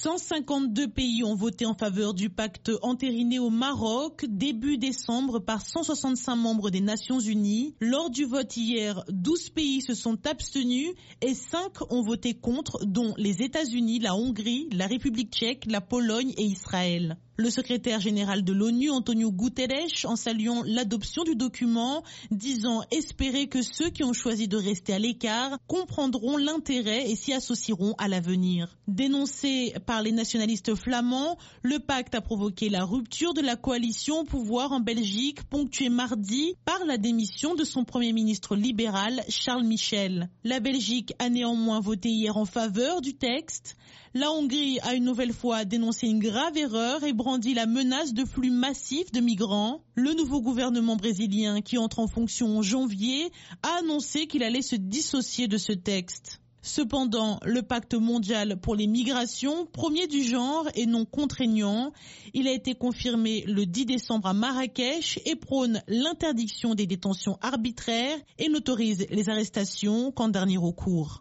152 pays ont voté en faveur du pacte entériné au Maroc début décembre par 165 membres des Nations Unies. Lors du vote hier, 12 pays se sont abstenus et 5 ont voté contre, dont les États-Unis, la Hongrie, la République tchèque, la Pologne et Israël. Le secrétaire général de l'ONU, Antonio Guterres, en saluant l'adoption du document, disant espérer que ceux qui ont choisi de rester à l'écart comprendront l'intérêt et s'y associeront à l'avenir. Dénoncé par les nationalistes flamands, le pacte a provoqué la rupture de la coalition au pouvoir en Belgique, ponctuée mardi par la démission de son premier ministre libéral, Charles Michel. La Belgique a néanmoins voté hier en faveur du texte. La Hongrie a une nouvelle fois dénoncé une grave erreur et brandi la menace de flux massifs de migrants. Le nouveau gouvernement brésilien, qui entre en fonction en janvier, a annoncé qu'il allait se dissocier de ce texte. Cependant, le pacte mondial pour les migrations, premier du genre et non contraignant, il a été confirmé le 10 décembre à Marrakech et prône l'interdiction des détentions arbitraires et n'autorise les arrestations qu'en dernier recours.